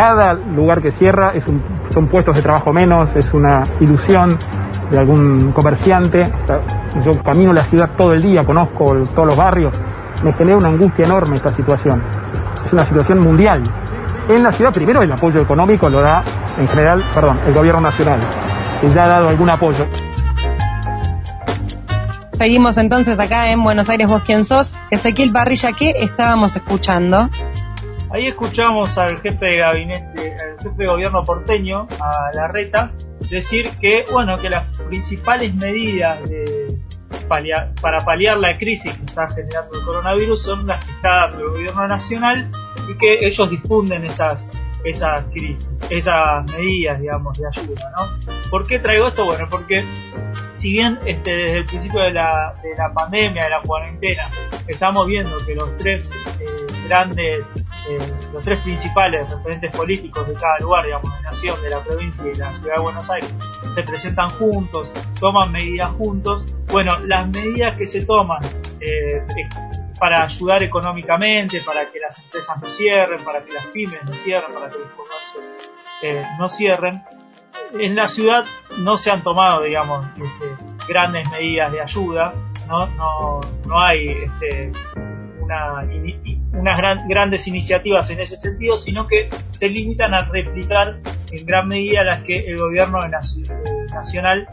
cada lugar que cierra es son puestos de trabajo menos, es una ilusión de algún comerciante. Yo camino la ciudad todo el día, conozco todos los barrios, me genera una angustia enorme esta situación. Es una situación mundial. En la ciudad primero el apoyo económico lo da en general, perdón, el gobierno nacional, que ya ha dado algún apoyo. Seguimos entonces acá en Buenos Aires, vos quién sos. Ezequiel Parrilla, ¿qué estábamos escuchando? Ahí escuchamos al jefe de gabinete, al jefe de gobierno porteño, a Larreta, decir que, bueno, que las principales medidas para paliar la crisis que está generando el coronavirus son las que está dando el gobierno nacional y que ellos difunden esas esas crisis, esas medidas, digamos, de ayuda, ¿no? ¿Por qué traigo esto? Bueno, porque si bien este, desde el principio de la, de la pandemia, de la cuarentena, estamos viendo que los tres eh, grandes, eh, los tres principales referentes políticos de cada lugar, digamos, de nación, de la provincia y de la ciudad de Buenos Aires, se presentan juntos, toman medidas juntos, bueno, las medidas que se toman eh, para ayudar económicamente, para que las empresas no cierren, para que las pymes no cierren, para que los comercios no cierren, en la ciudad no se han tomado, digamos, este, grandes medidas de ayuda, no, no, no hay este, una, unas grandes iniciativas en ese sentido, sino que se limitan a replicar en gran medida las que el gobierno nacional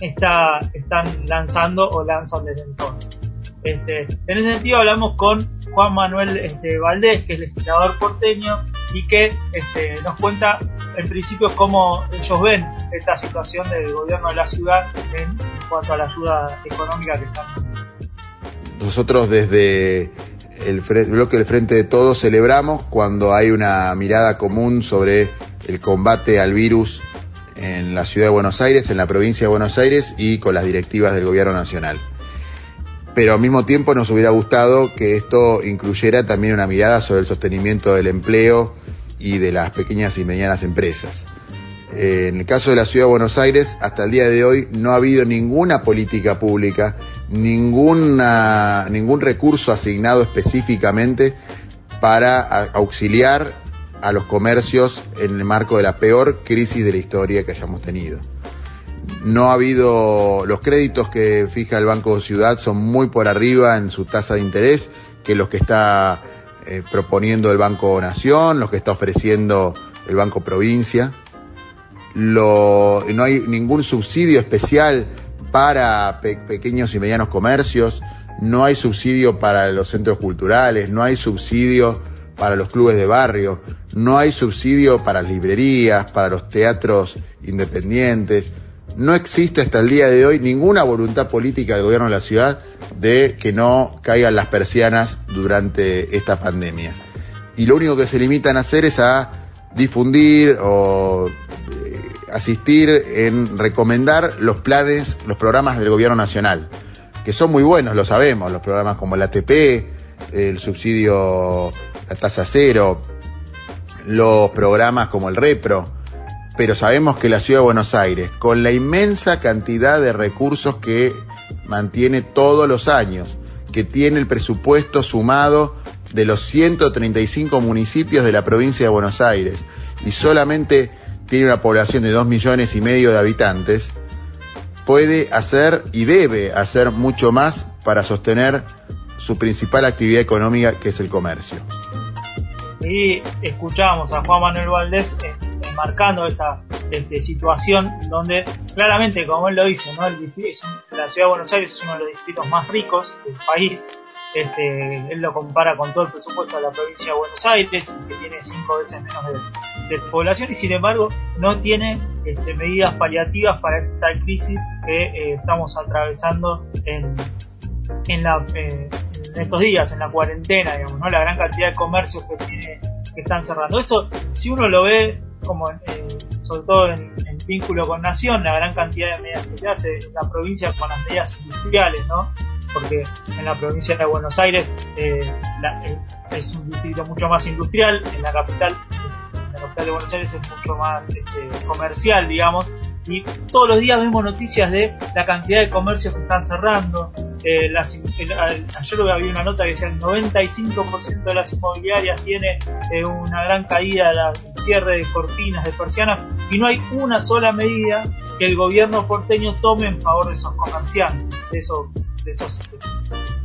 está están lanzando o lanzan desde entonces. Este, en ese sentido hablamos con Juan Manuel este, Valdés, que es legislador porteño, y que este, nos cuenta en principio cómo ellos ven esta situación del gobierno de la ciudad en cuanto a la ayuda económica que están Nosotros desde el bloque del Frente de Todos celebramos cuando hay una mirada común sobre el combate al virus en la ciudad de Buenos Aires, en la provincia de Buenos Aires y con las directivas del gobierno nacional pero al mismo tiempo nos hubiera gustado que esto incluyera también una mirada sobre el sostenimiento del empleo y de las pequeñas y medianas empresas. En el caso de la Ciudad de Buenos Aires, hasta el día de hoy no ha habido ninguna política pública, ningún recurso asignado específicamente para auxiliar a los comercios en el marco de la peor crisis de la historia que hayamos tenido no ha habido los créditos que fija el Banco de Ciudad son muy por arriba en su tasa de interés que los que está eh, proponiendo el Banco Nación, los que está ofreciendo el Banco Provincia. No hay ningún subsidio especial para pequeños y medianos comercios, no hay subsidio para los centros culturales, no hay subsidio para los clubes de barrio, no hay subsidio para librerías, para los teatros independientes no existe hasta el día de hoy ninguna voluntad política del gobierno de la ciudad de que no caigan las persianas durante esta pandemia. Y lo único que se limitan a hacer es a difundir o asistir en recomendar los planes, los programas del gobierno nacional, que son muy buenos, lo sabemos, los programas como el ATP, el subsidio, la tasa cero, los programas como el REPRO, pero sabemos que la ciudad de Buenos Aires, con la inmensa cantidad de recursos que mantiene todos los años, que tiene el presupuesto sumado de los 135 municipios de la provincia de Buenos Aires y solamente tiene una población de 2 millones y medio de habitantes, puede hacer y debe hacer mucho más para sostener su principal actividad económica que es el comercio. Y escuchamos a Juan Manuel Valdés marcando esta este, situación donde claramente, como él lo dice, ¿no? El, la ciudad de Buenos Aires es uno de los distritos más ricos del país. Este, él lo compara con todo el presupuesto de la provincia de Buenos Aires, que tiene cinco veces menos de, población y sin embargo no tiene este, medidas paliativas para esta crisis que eh, estamos atravesando en, en, la, eh, en estos días, en la cuarentena, digamos, ¿no? la gran cantidad de comercios que tiene que están cerrando. Eso, si uno lo ve como eh, sobre todo en, vínculo con Nación, la gran cantidad de medidas que se hace en la provincia con las medidas industriales, ¿no? Porque en la provincia de Buenos Aires eh, eh, es un distrito mucho más industrial, en la capital, la capital de Buenos Aires es mucho más este, comercial, digamos, y todos los días vemos noticias de la cantidad de comercios que están cerrando, eh, ayer había una nota que decía el 95% de las inmobiliarias tiene eh, una gran caída, la cierre de cortinas, de persianas, y no hay una sola medida que el gobierno porteño tome en favor de esos comerciantes, de esos, de esos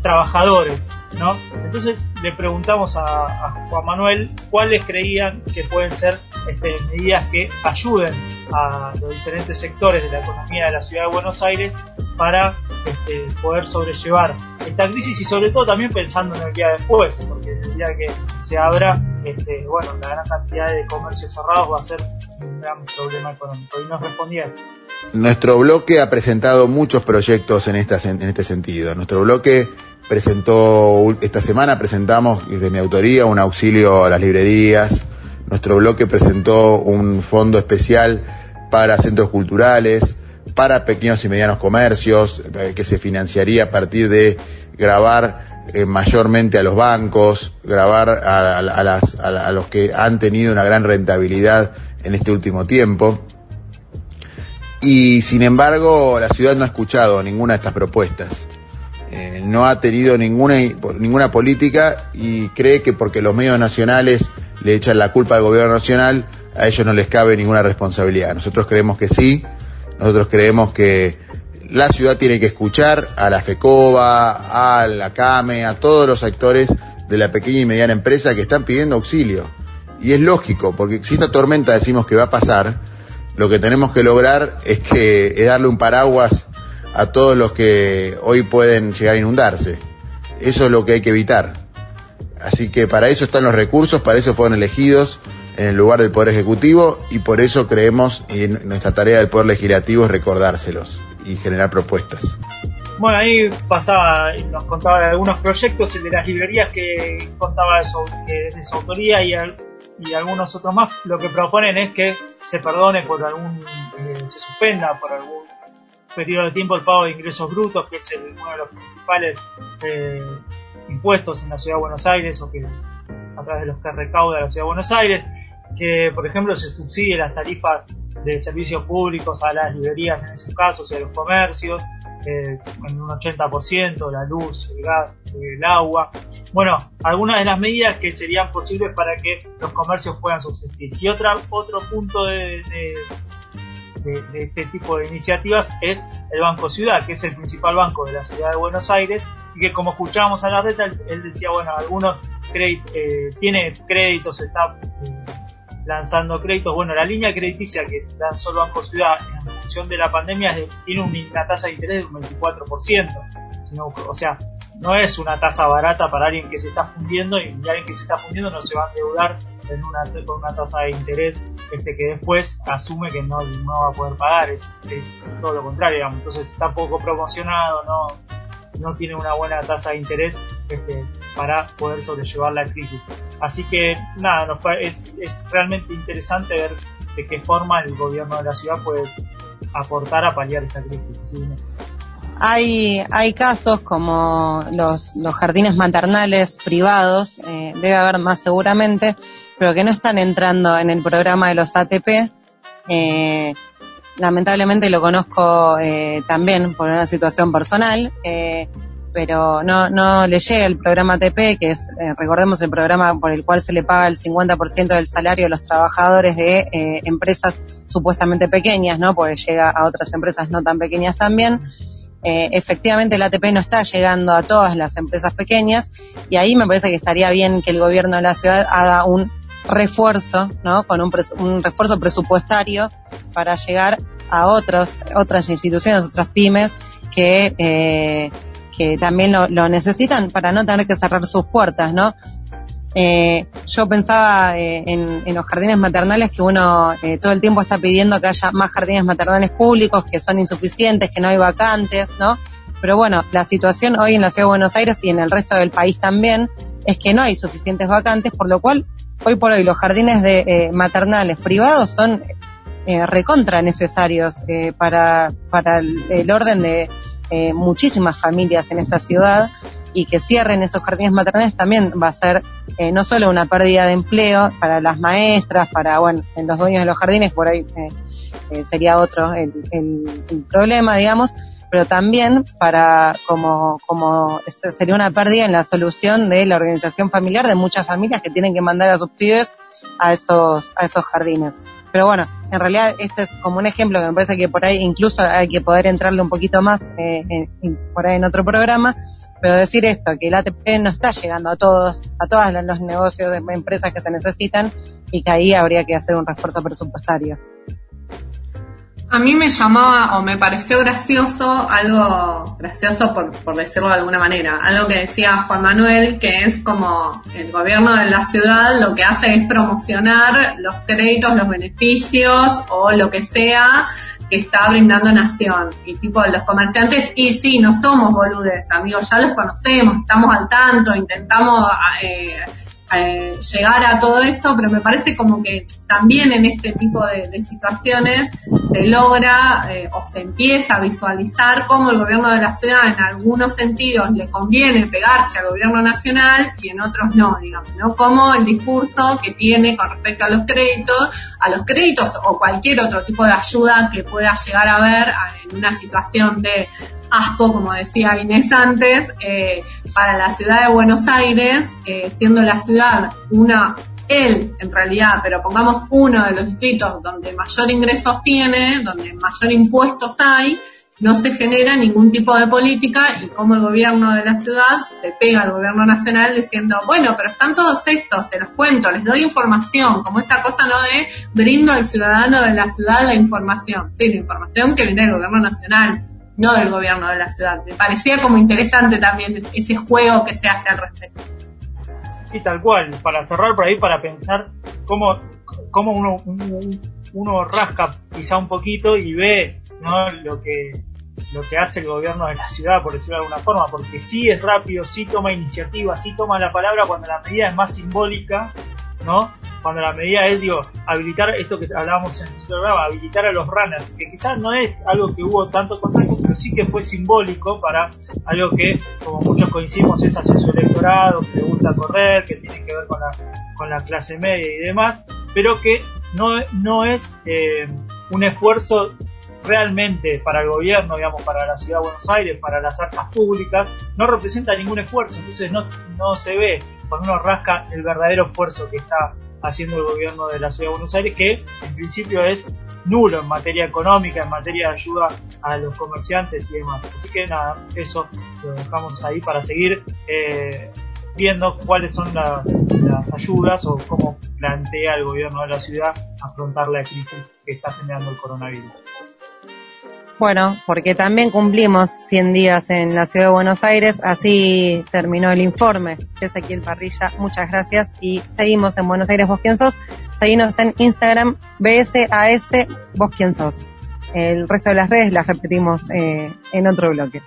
trabajadores. ¿no? Entonces le preguntamos a, Juan Manuel cuáles creían que pueden ser este, medidas que ayuden a los diferentes sectores de la economía de la ciudad de Buenos Aires para este, poder sobrellevar esta crisis y sobre todo también pensando en el día después, porque el día que se abra, este, bueno, la gran cantidad de comercios cerrados va a ser un gran problema económico. Y nos respondieron. Nuestro bloque ha presentado muchos proyectos en, esta, en este sentido. Nuestro bloque presentó, esta semana presentamos desde mi autoría un auxilio a las librerías. Nuestro bloque presentó un fondo especial para centros culturales, para pequeños y medianos comercios, eh, que se financiaría a partir de grabar eh, mayormente a los bancos, grabar a, a los que han tenido una gran rentabilidad en este último tiempo. Y sin embargo, la ciudad no ha escuchado ninguna de estas propuestas. Eh, no ha tenido ninguna, ninguna política y cree que porque los medios nacionales le echan la culpa al gobierno nacional, a ellos no les cabe ninguna responsabilidad. Nosotros creemos que sí, nosotros creemos que la ciudad tiene que escuchar a la FECOBA, a la CAME, a todos los actores de la pequeña y mediana empresa que están pidiendo auxilio. Y es lógico, porque si esta tormenta decimos que va a pasar, lo que tenemos que lograr es que es darle un paraguas a todos los que hoy pueden llegar a inundarse. Eso es lo que hay que evitar. Así que para eso están los recursos, para eso fueron elegidos en el lugar del Poder Ejecutivo y por eso creemos, y nuestra tarea del Poder Legislativo es recordárselos y generar propuestas. Bueno, ahí pasaba, nos contaba de algunos proyectos, el de las librerías que contaba que es de su autoría y, y algunos otros más. Lo que proponen es que se perdone por algún, eh, se suspenda por algún periodo de tiempo el pago de ingresos brutos, que es uno de los principales eh, impuestos en la ciudad de Buenos Aires o que a través de los que recauda la ciudad de Buenos Aires, que por ejemplo se subsidie las tarifas de servicios públicos a las librerías en esos casos y a los comercios, eh, en un 80%, la luz, el gas, el agua. Bueno, algunas de las medidas que serían posibles para que los comercios puedan subsistir. Y otra, otro punto de, de, este tipo de iniciativas es el Banco Ciudad, que es el principal banco de la ciudad de Buenos Aires y que como escuchábamos a la reta, él, decía, bueno, algunos créditos, eh, tiene créditos, está eh, lanzando créditos. Bueno, la línea crediticia que lanzó el Banco Ciudad en función de la pandemia tiene una tasa de interés de un 24%. o sea, no es una tasa barata para alguien que se está fundiendo y alguien que se está fundiendo no se va a endeudar en una, con una tasa de interés este que después asume que no, no va a poder pagar, es, todo lo contrario, digamos. entonces está poco promocionado, no, no tiene una buena tasa de interés este, para poder sobrellevar la crisis. Así que nada, es, es realmente interesante ver de qué forma el gobierno de la ciudad puede aportar a paliar esta crisis. Hay, hay casos como los, los jardines maternales privados, eh, debe haber más seguramente, pero que no están entrando en el programa de los ATP. Eh, lamentablemente lo conozco eh, también por una situación personal, eh, pero no, no le llega el programa ATP, que es, eh, recordemos, el programa por el cual se le paga el 50% del salario a los trabajadores de eh, empresas supuestamente pequeñas, ¿no? Porque llega a otras empresas no tan pequeñas también. Eh, efectivamente el ATP no está llegando a todas las empresas pequeñas y ahí me parece que estaría bien que el gobierno de la ciudad haga un refuerzo, ¿no? Con un, un refuerzo presupuestario para llegar a otros, otras instituciones, otras pymes que, eh, que también lo, necesitan para no tener que cerrar sus puertas, ¿no? Eh, yo pensaba eh, en, en, los jardines maternales que uno eh, todo el tiempo está pidiendo que haya más jardines maternales públicos, que son insuficientes, que no hay vacantes, ¿no? Pero bueno, la situación hoy en la Ciudad de Buenos Aires y en el resto del país también es que no hay suficientes vacantes, por lo cual hoy por hoy los jardines de eh, maternales privados son eh, recontra necesarios para, para el orden de muchísimas familias en esta ciudad y que cierren esos jardines maternales también va a ser eh, no solo una pérdida de empleo para las maestras, para, bueno, en los dueños de los jardines, por ahí eh, eh, sería otro el, problema, digamos, pero también para como, como sería una pérdida en la solución de la organización familiar de muchas familias que tienen que mandar a sus pibes a esos, a esos jardines. Pero bueno, en realidad este es como un ejemplo que me parece que por ahí incluso hay que poder entrarle un poquito más eh, por ahí en otro programa, pero decir esto, que el ATP no está llegando a todos, a todos los negocios de empresas que se necesitan y que ahí habría que hacer un refuerzo presupuestario a mí me llamaba o me pareció gracioso, algo gracioso por, por, decirlo de alguna manera, algo que decía Juan Manuel, que es como el gobierno de la ciudad lo que hace es promocionar los créditos, los beneficios o lo que sea que está brindando Nación. Y tipo, los comerciantes, y sí, no somos boludes, amigos, ya los conocemos, estamos al tanto, intentamos... Eh, eh, llegar a todo eso, pero me parece como que también en este tipo de, situaciones se logra eh, o se empieza a visualizar cómo el gobierno de la ciudad en algunos sentidos le conviene pegarse al gobierno nacional y en otros no, digamos, ¿no? Como el discurso que tiene con respecto a los créditos, a los créditos o cualquier otro tipo de ayuda que pueda llegar a haber en una situación de asco, como decía Inés antes, eh, para la ciudad de Buenos Aires, eh, siendo la ciudad una, él en realidad, pero pongamos uno de los distritos donde mayor ingresos tiene, donde mayor impuestos hay, no se genera ningún tipo de política y como el gobierno de la ciudad se pega al gobierno nacional diciendo, bueno, pero están todos estos, se los cuento, les doy información, como esta cosa no de brindo al ciudadano de la ciudad la información, sí, la información que viene del gobierno nacional, no del gobierno de la ciudad. Me parecía como interesante también ese juego que se hace al respecto. Y tal cual, para cerrar por ahí, para pensar cómo, cómo uno, uno rasca quizá un poquito y ve ¿no? lo que lo que hace el gobierno de la ciudad, por decirlo de alguna forma, porque sí es rápido, sí toma iniciativa, sí toma la palabra cuando la medida es más simbólica, ¿no? Cuando la medida es, digo, habilitar esto que hablábamos en el programa, habilitar a los runners, que quizás no es algo que hubo tanto contacto, pero sí que fue simbólico para algo que, como muchos coincidimos, es hacia su electorado, que le gusta correr, que tiene que ver con la, clase media y demás, pero que no, no es eh, un esfuerzo realmente para el gobierno, digamos, para la ciudad de Buenos Aires, para las arcas públicas, no representa ningún esfuerzo, entonces no, no se ve cuando uno rasca el verdadero esfuerzo que está haciendo el gobierno de la Ciudad de Buenos Aires, que en principio es nulo en materia económica, en materia de ayuda a los comerciantes y demás. Así que nada, eso lo dejamos ahí para seguir eh, viendo cuáles son las, las ayudas o cómo plantea el gobierno de la ciudad afrontar la crisis que está generando el coronavirus. Bueno, porque también cumplimos 100 días en la ciudad de Buenos Aires, así terminó el informe. Ezequiel Parrilla, muchas gracias y seguimos en Buenos Aires Vos Quién Sos. Seguimos en Instagram, BSAS Vos Quién Sos. El resto de las redes las repetimos eh, en otro bloque.